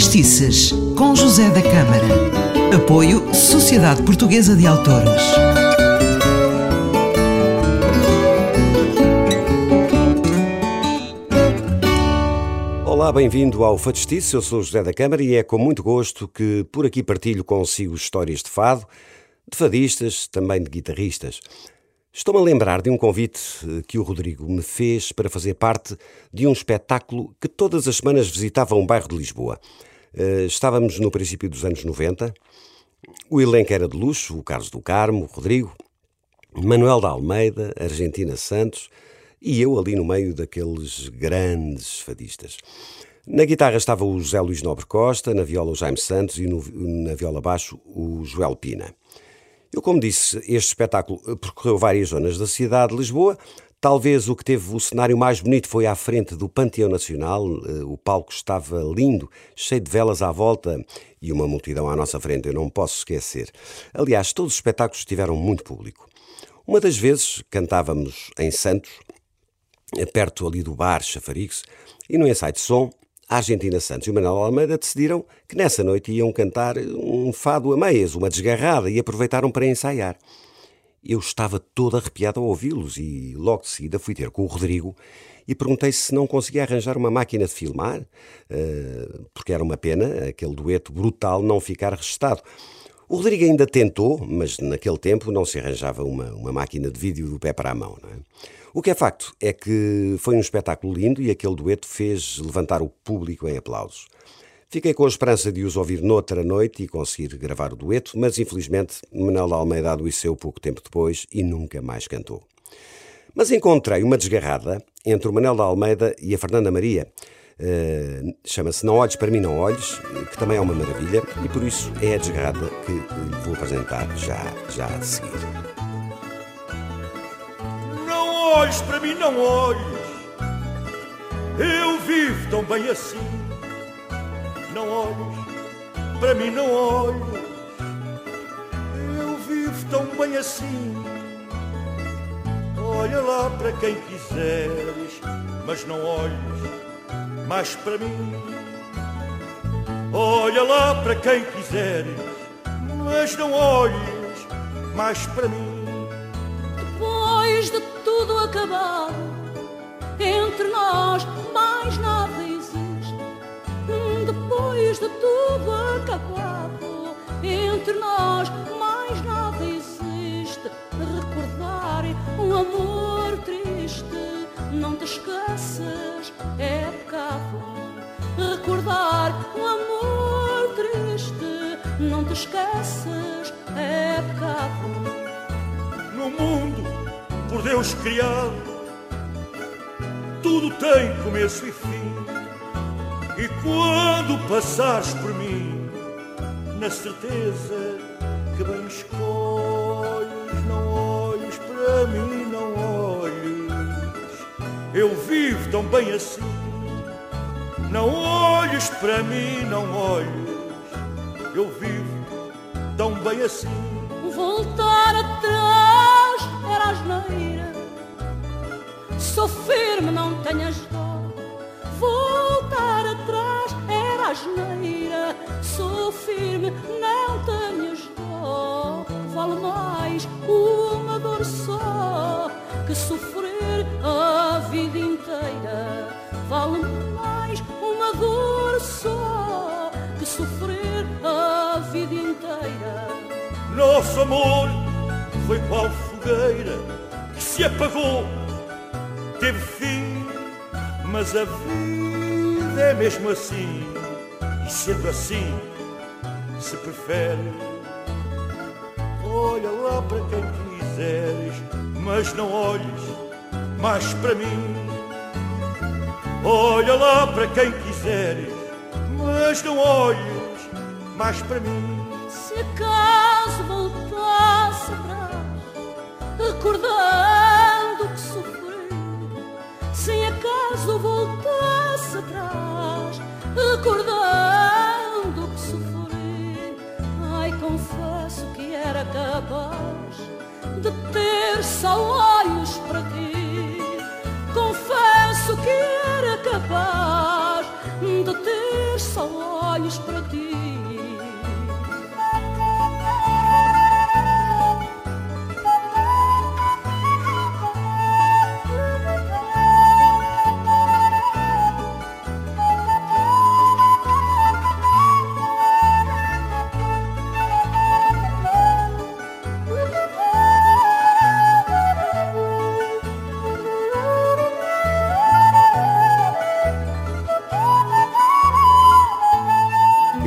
Fadistices, com José da Câmara. Apoio Sociedade Portuguesa de Autores. Olá, bem-vindo ao Fadistice. Eu sou José da Câmara e é com muito gosto que por aqui partilho consigo histórias de fado, de fadistas, também de guitarristas. Estou-me a lembrar de um convite eh, que o Rodrigo me fez para fazer parte de um espetáculo que todas as semanas visitava um bairro de Lisboa. Eh, estávamos no princípio dos anos 90. O elenco era de luxo, o Carlos do Carmo, o Rodrigo, Manuel da Almeida, Argentina Santos e eu ali no meio daqueles grandes fadistas. Na guitarra estava o José Luís Nobre Costa, na viola o Jaime Santos e no, na viola baixo o Joel Pina. Eu, como disse, este espetáculo percorreu várias zonas da cidade de Lisboa. Talvez o que teve o cenário mais bonito foi à frente do Panteão Nacional. Eh, o palco estava lindo, cheio de velas à volta e uma multidão à nossa frente, eu não posso esquecer. Aliás, todos os espetáculos tiveram muito público. Uma das vezes cantávamos em Santos, perto ali do bar Chafarix, e no ensaio de som a Argentina Santos e o Manuel Almeida decidiram que nessa noite iam cantar um fado a meias, uma desgarrada, e aproveitaram para ensaiar. Eu estava todo arrepiado ao ouvi-los e logo de seguida fui ter com o Rodrigo e perguntei se não conseguia arranjar uma máquina de filmar, eh, porque era uma pena aquele dueto brutal não ficar registado. O Rodrigo ainda tentou, mas naquele tempo não se arranjava uma, uma máquina de vídeo do pé para a mão. É? O que é facto é que foi um espetáculo lindo e aquele dueto fez levantar o público em aplausos. Fiquei com a esperança de os ouvir noutra noite e conseguir gravar o dueto, mas infelizmente Manuel Almeida adoeceu pouco tempo depois e nunca mais cantou. Mas encontrei uma desgarrada entre o Manel da Almeida e a Fernanda Maria. Uh, Chama-se Não Olhes para Mim Não Olhes, que também é uma maravilha, e por isso é a desgarrada que lhe vou apresentar já, já a seguir olhes para mim, não olhes. Eu vivo tão bem assim. Não olhes para mim, não olhes. Eu vivo tão bem assim. Olha lá para quem quiseres, mas não olhes mais para mim. Olha lá para quem quiseres, mas não olhes mais para mim. Depois de tudo acabado, entre nós mais De tudo acabado, entre nós mais nada existe. Recordar um amor triste, não te esqueças, é pecado. Recordar um amor triste, não te esqueças, é pecado. No mundo por Deus criado, tudo tem começo e fim. E quando passares por mim, na certeza que bem escolhes, não olhes para mim, não olhes. Eu vivo tão bem assim. Não olhes para mim, não olhes. Eu vivo tão bem assim. Voltar atrás era asneira. Sou firme, não tenhas dó. Asneira. Sou firme, não tenhas dó. Vale mais uma dor só que sofrer a vida inteira. Vale mais uma dor só que sofrer a vida inteira. Nosso amor foi qual fogueira que se apagou, teve fim, mas a vida é mesmo assim, sendo assim, se prefere, olha lá para quem quiseres, mas não olhes mais para mim. Olha lá para quem quiseres, mas não olhes mais para mim. Se acaso voltasse recordando de ter só olhos para ti. Confesso que era capaz de ter só olhos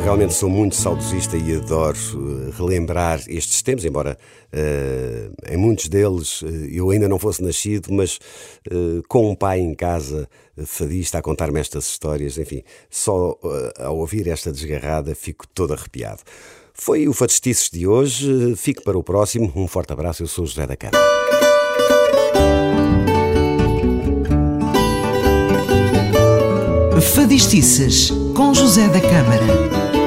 realmente sou muito saudosista e adoro uh, relembrar estes tempos, embora uh, em muitos deles uh, eu ainda não fosse nascido, mas com um pai em casa fadista a contar-me estas histórias, enfim, só ao ouvir esta desgarrada fico todo arrepiado. Foi o Fadistices de hoje, fique para o próximo, um forte abraço, eu sou José da Câmara. Fadistices com José da Câmara.